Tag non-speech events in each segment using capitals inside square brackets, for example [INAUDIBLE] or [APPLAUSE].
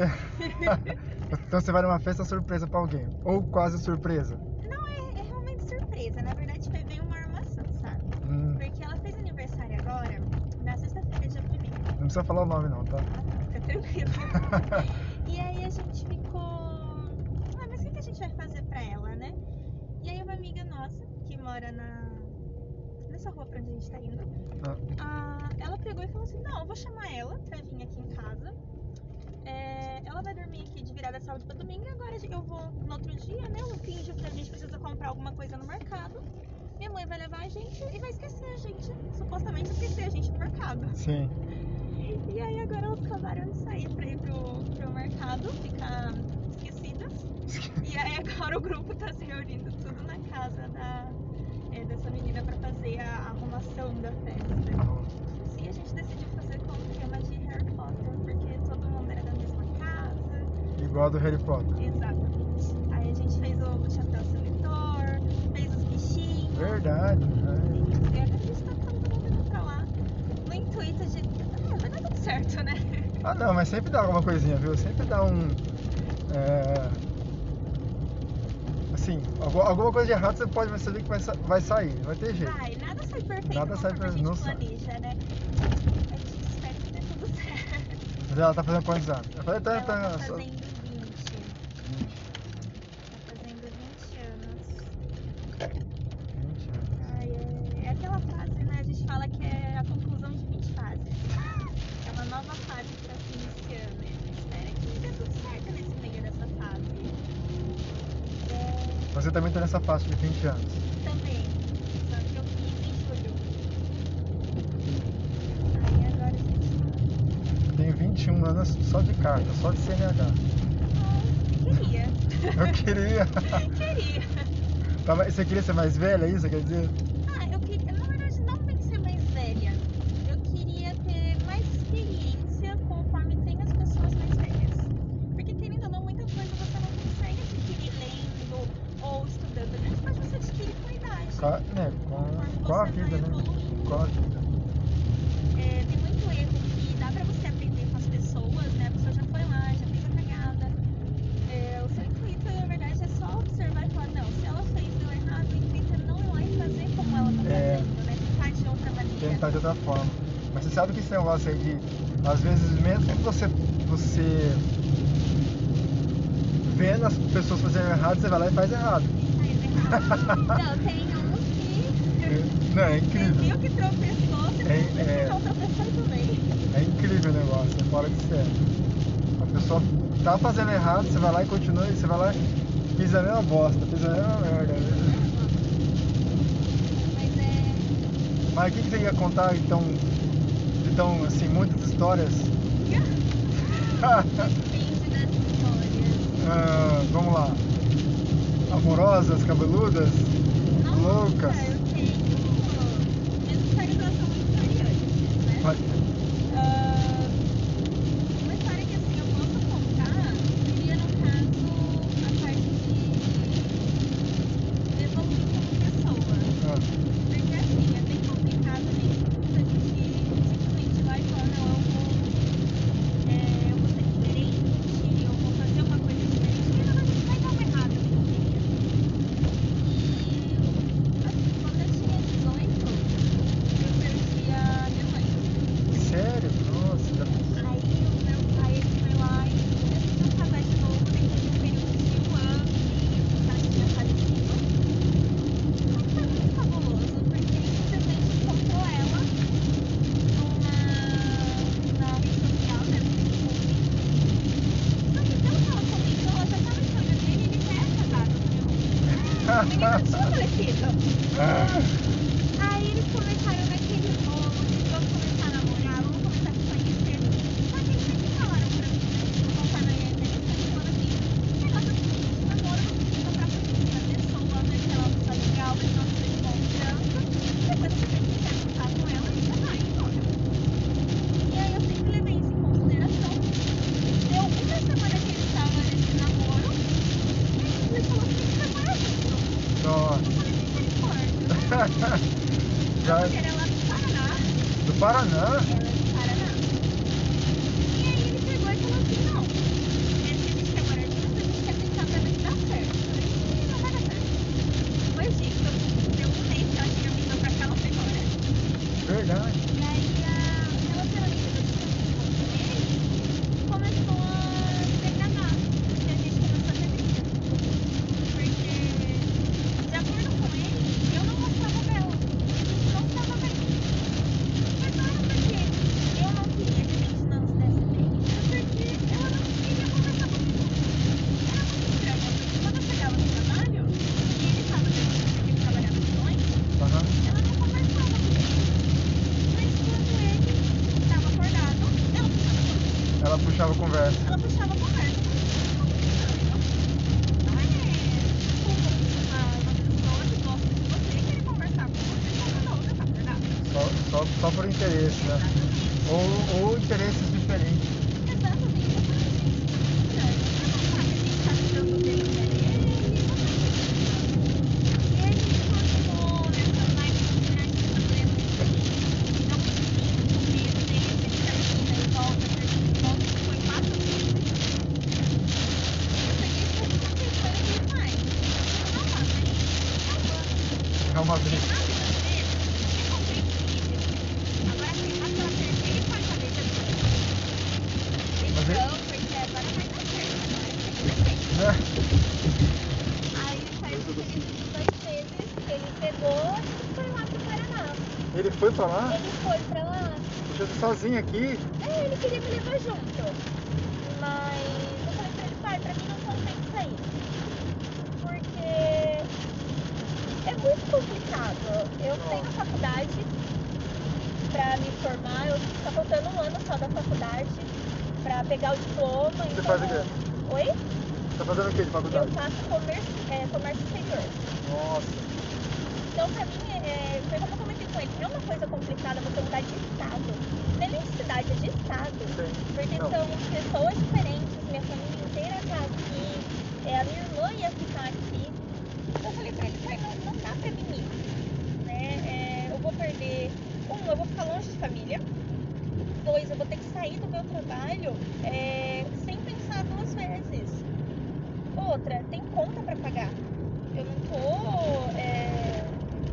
[LAUGHS] então você vai numa festa surpresa pra alguém. Ou quase surpresa. Não, é, é realmente surpresa. Na verdade, foi bem uma armação, sabe? Hum, Porque ela fez aniversário agora, na sexta-feira, dia 1 não precisa falar o nome não, tá? Fica tranquilo. [LAUGHS] e aí a gente ficou. Ah, mas o que que a gente vai fazer pra ela, né? E aí uma amiga nossa, que mora na. nessa rua pra onde a gente tá indo, Ah, ah, ela pegou e falou assim: não, eu vou chamar ela pra vir aqui em casa. É, ela vai dormir aqui de virada sábado pra domingo. Agora eu vou no outro dia, né? Eu finjo que a gente precisa comprar alguma coisa no mercado. Minha mãe vai levar a gente e vai esquecer a gente. Supostamente esquecer a gente no mercado. sim. E aí agora elas acabaram de sair pra ir pro, pro mercado, ficar esquecidas. E aí agora o grupo tá se reunindo tudo na casa da, é, dessa menina pra fazer a arrumação da festa. E a gente decidiu fazer com o tema de Harry Potter, porque todo mundo era da mesma casa. Igual a do Harry Potter. Exatamente. Aí a gente fez o chapéu seletor, fez os bichinhos. Verdade. né? E agora a gente tá todo mundo pra lá. No intuito de. Ah, vai dar tudo certo, né? Ah não, mas sempre dá alguma coisinha, viu? Sempre dá um. é, Assim, algu- alguma coisa de errado você pode perceber que vai, vai sair, vai ter jeito. Vai, nada sai perfeito Nada sai conforme a per- gente não sai. planeja, né? A gente espera que dê tudo certo. Mas ela tá fazendo quantos anos? Falei, tá, Ela tá tá, só- fazendo 20. Tá fazendo 20 anos. 20 anos. Ai, é, é aquela fase, né? A gente fala que é a conclusão de 20 fases. É uma nova fase que tá se iniciando. E a gente espera que dê tudo certo nesse meio dessa fase. É, Você também tá nessa faixa de 20 anos. também. Só que eu fiz em julho. Aí agora tá. Tenho 21 anos só de carta, só de CNH. Ah, queria. Eu queria. [LAUGHS] queria. Tá, Você queria ser mais velha, é isso quer dizer? Ah, eu queria. Na verdade, não tem que ser mais velha. Eu queria ter mais experiência conforme tem as pessoas mais velhas. Porque, querendo ou não, muita coisa você não consegue adquirir lendo ou estudando. Né? Mas você adquire com a idade. Com a, né, Com a vida, né? Com a vida. É, tem muito erro que dá pra você aprender com as pessoas, né? A pessoa já foi lá, já fez a cagada. É, o seu intuito, na verdade, é só observar e falar, não, se ela fez deu errado, o intuito é não ir lá e fazer como ela tá É. fazendo, né? Tentar de outra maneira. Tentar de outra forma. Mas você sabe que esse negócio aí de, às vezes, mesmo que você, você vendo as pessoas fazendo errado, você vai lá e faz errado. Faz errado. [LAUGHS] Não, tem Não, é você incrível. viu que tropeçou, você É, tem é. que outra pessoa também. É incrível o negócio, é fora de sério. A pessoa tá fazendo errado, você vai lá e continua, e você vai lá e pisa a mesma bosta, pisa a mesma merda. Mas é. Mas o que, que você ia contar então, então assim, muitas histórias? [LAUGHS] Depende das histórias. Ah, vamos lá. Amorosas, cabeludas, loucas. eu Já... Ela é lá do Paraná. Do Paraná? Ela puxava a conversa. ela puxava a conversa. Não uma, uma pessoa que gosta de você querer conversar com você como a outra, verdade? Só, só, só por interesse, né? Ou, ou interesses diferentes. Exatamente. Eu falei, gente, isso é estranho. Você não sabe quem tá tirando dele que é ele, e você E aí a gente continuou nessa vibe de virar esse problema. Então, no meio dele, ele termina e volta, termina e volta, isso foi quatro vezes. Eu peguei e falei, não tem coisa que ele faz. Eu não faço, a gente tá É uma na briga. vida dele, é compreensível. Agora, assim, aquela terceira e quarta vez é difícil. Mas ele- Então, porque agora vai dar certo, agora tem que ser feito. Né? Aí faz esses dois meses que ele pegou e foi lá pro Paraná. Ele foi pra lá, Ele foi pra lá. deixou você sozinho aqui. É, ele queria me levar junto. Mas eu falei pra ele, pai, pra mim não compensa ir. Porque é muito complicado. Eu tenho faculdade pra me formar, eu tá faltando um ano só da faculdade pra pegar o diploma. Você então- faz o quê? Oi? Tá fazendo o que de Eu faculdade? faço comércio, é, comércio exterior. Nossa. Então, pra mim, é, foi como eu comentei com ele, é uma coisa complicada você mudar de estado. Não é nem de cidade, é de estado. Sim. Porque são pessoas diferentes, minha família inteira tá aqui, é, a minha irmã ia ficar aqui. Eu falei pra ele, pai, não, não dá pra mim ir. Né? É, eu vou perder, um, eu vou ficar longe de família. Dois, eu vou ter que sair do meu trabalho é, sem pensar duas vezes. Outra, tem conta pra pagar. Eu não tô é,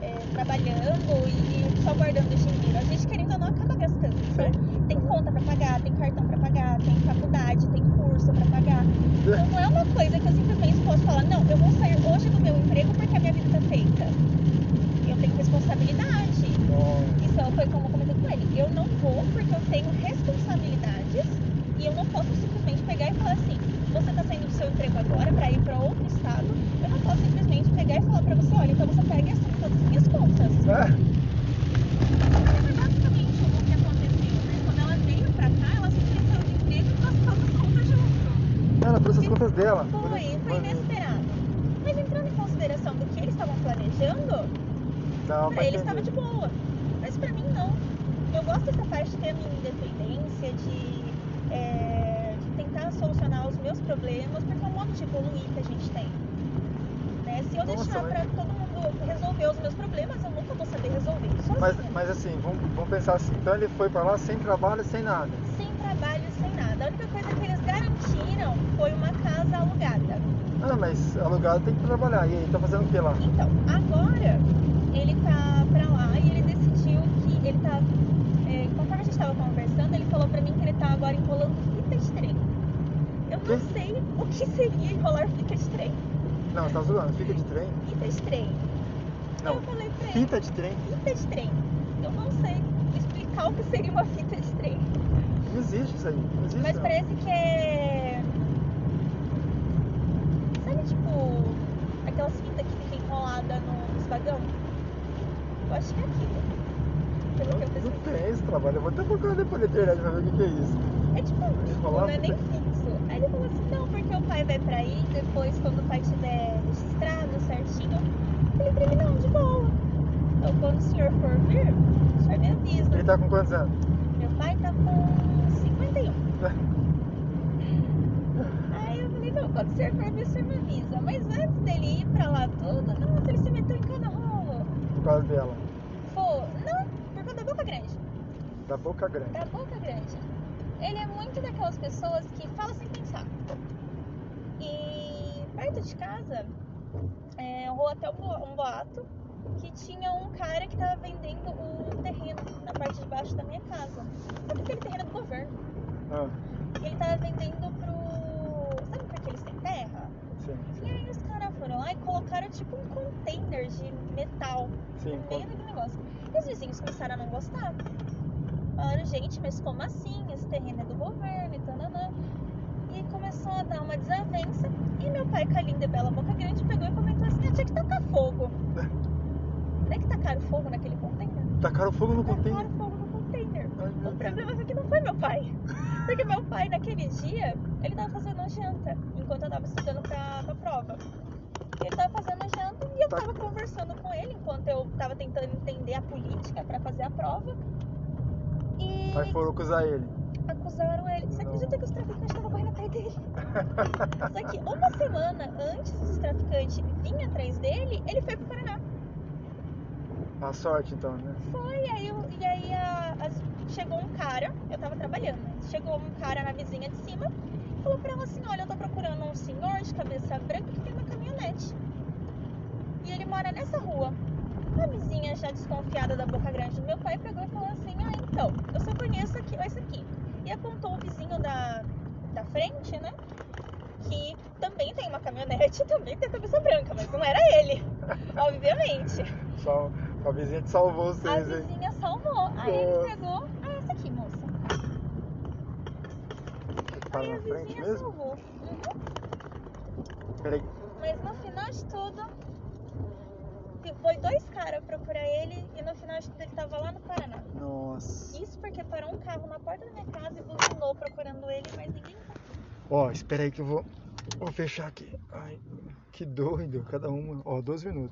é, trabalhando e só guardando dinheiro. A gente querendo ou não acaba gastando. Então, tem conta pra pagar, tem cartão pra pagar, tem faculdade, tem curso pra pagar. Então não é uma coisa que eu simplesmente posso falar, não, eu vou sair hoje do meu emprego porque a minha vida tá feita. Eu tenho responsabilidade. Nossa. Isso foi como eu comentei com ele. Eu não vou porque eu tenho responsabilidades e eu não posso simplesmente pegar e falar assim, você tá saindo do seu emprego agora pra ir pra outro estado, eu não posso simplesmente pegar e falar pra você, olha, então você pega e assume todas as minhas contas. É, Foi basicamente o que aconteceu, né? Quando ela veio pra cá, ela simplesmente saiu do emprego e passou as contas junto. ela trouxe as contas dela. Foi, foi inesperado. Mas entrando em consideração do que eles estavam planejando, Não, pra eles estava de boa. Mas pra mim não. Eu gosto dessa parte de ter a minha independência, de, é, de tentar solucionar os meus problemas, porque é um modo de evoluir que a gente tem. Né? Se eu Nossa, deixar mas- pra todo mundo resolver os meus problemas, eu nunca vou saber resolver sozinha. Mas, mas assim, vamos, vamos pensar assim. Então ele foi pra lá sem trabalho, sem nada. Sem trabalho, sem nada. A única coisa que eles garantiram foi uma casa alugada. Ah, mas alugado tem que trabalhar. E aí, tá fazendo o que lá? Então, agora ele tá pra lá e ele decidiu que ele tá. É, conforme a gente tava conversando, ele falou pra mim que ele tá agora enrolando fita de trem. Eu não Quê? sei o que seria enrolar fita de trem. Não, você tá zoando. Fica de trem? Fita de trem. Não. Eu falei pra ele, Fita de trem? fita de trem. Eu não sei explicar o que seria uma fita de trem. Não existe isso aí. Não existe Mas não. parece que é. Tipo, aquelas fitas que ficam enroladas no- nos vagão? Eu acho que é aquilo. Pelo que eu Não, não tem esse trabalho. Eu vou até procurar depois na internet pra ver o que, que é isso. É tipo um bico, não é nem fixo. Aí ele falou assim, não, porque o pai vai pra aí, depois quando o pai tiver registrado certinho, eu falei pra ele, não, de boa. Então quando o senhor for vir, o senhor me avisa. Ele tá com quantos anos? Meu pai tá com 51. [LAUGHS] Aí eu falei, não, quando senhor me avisa. Mas antes dele ir pra lá tudo, nossa, ele se meteu em cada rolo. Por causa dela. Pô, não, por conta da boca grande. Da boca grande. Da boca grande. Ele é muito daquelas pessoas que fala sem pensar. E perto de casa, é, rolou até um um boato que tinha um cara que tava vendendo o terreno na parte de baixo da minha casa. Sabe aquele terreno do governo? Ah, Ele tava vendendo pro. Sabe pra que eles têm terra? sim. E aí os caras foram e colocaram tipo um container de metal Sim, no meio daquele negócio. E os vizinhos começaram a não gostar. Falaram, gente, mas como assim? Esse terreno é do governo e tananã. E começou a dar uma desavença. E meu pai, linda e bela boca grande, pegou e comentou assim: ah, tinha que tacar fogo. [LAUGHS] Não é que tacaram fogo naquele container? Tacaram fogo no container. Tacaram fogo no container. Ai, O problema foi que não foi meu pai. Porque meu pai, naquele dia, ele tava fazendo janta, enquanto eu tava estudando pra, pra prova. Ele tava fazendo janta e eu Tá. tava conversando com ele enquanto eu tava tentando entender a política pra fazer a prova. E Aí foram acusar ele. acusaram ele. Você Não. acredita que os traficantes estavam correndo atrás dele? [LAUGHS] Só que uma semana antes dos traficantes virem atrás dele, ele foi pro Paraná. A sorte então, né? Foi, aí, eu- e aí a- as- chegou um cara, eu tava trabalhando, né? chegou um cara na vizinha de cima, falou pra ela assim, olha, eu tô procurando um senhor de cabeça branca que tem uma E ele mora nessa rua. A vizinha, já desconfiada da boca grande do meu pai, pegou e falou assim, ah, então, eu só conheço aqui, esse aqui. E apontou o vizinho da, da frente, né? Que também tem uma caminhonete, [LAUGHS] também tem cabeça branca, mas não era ele, [LAUGHS] obviamente. Só a vizinha te salvou A vocês, hein? vizinha salvou. Aí ele pegou. Ah, essa aqui, moça. Tá Aí na a frente vizinha mesmo? salvou. Uhum. Peraí. Mas no final de tudo, foi dois caras procurar ele e no final de tudo ele tava lá no Paraná. Nossa. Isso porque parou um carro na porta da minha casa e buzinou procurando ele, mas ninguém tá. Ó, espera aí que eu vou, vou fechar aqui. Ai, que doido. Cada uma. Ó, 12 minutos.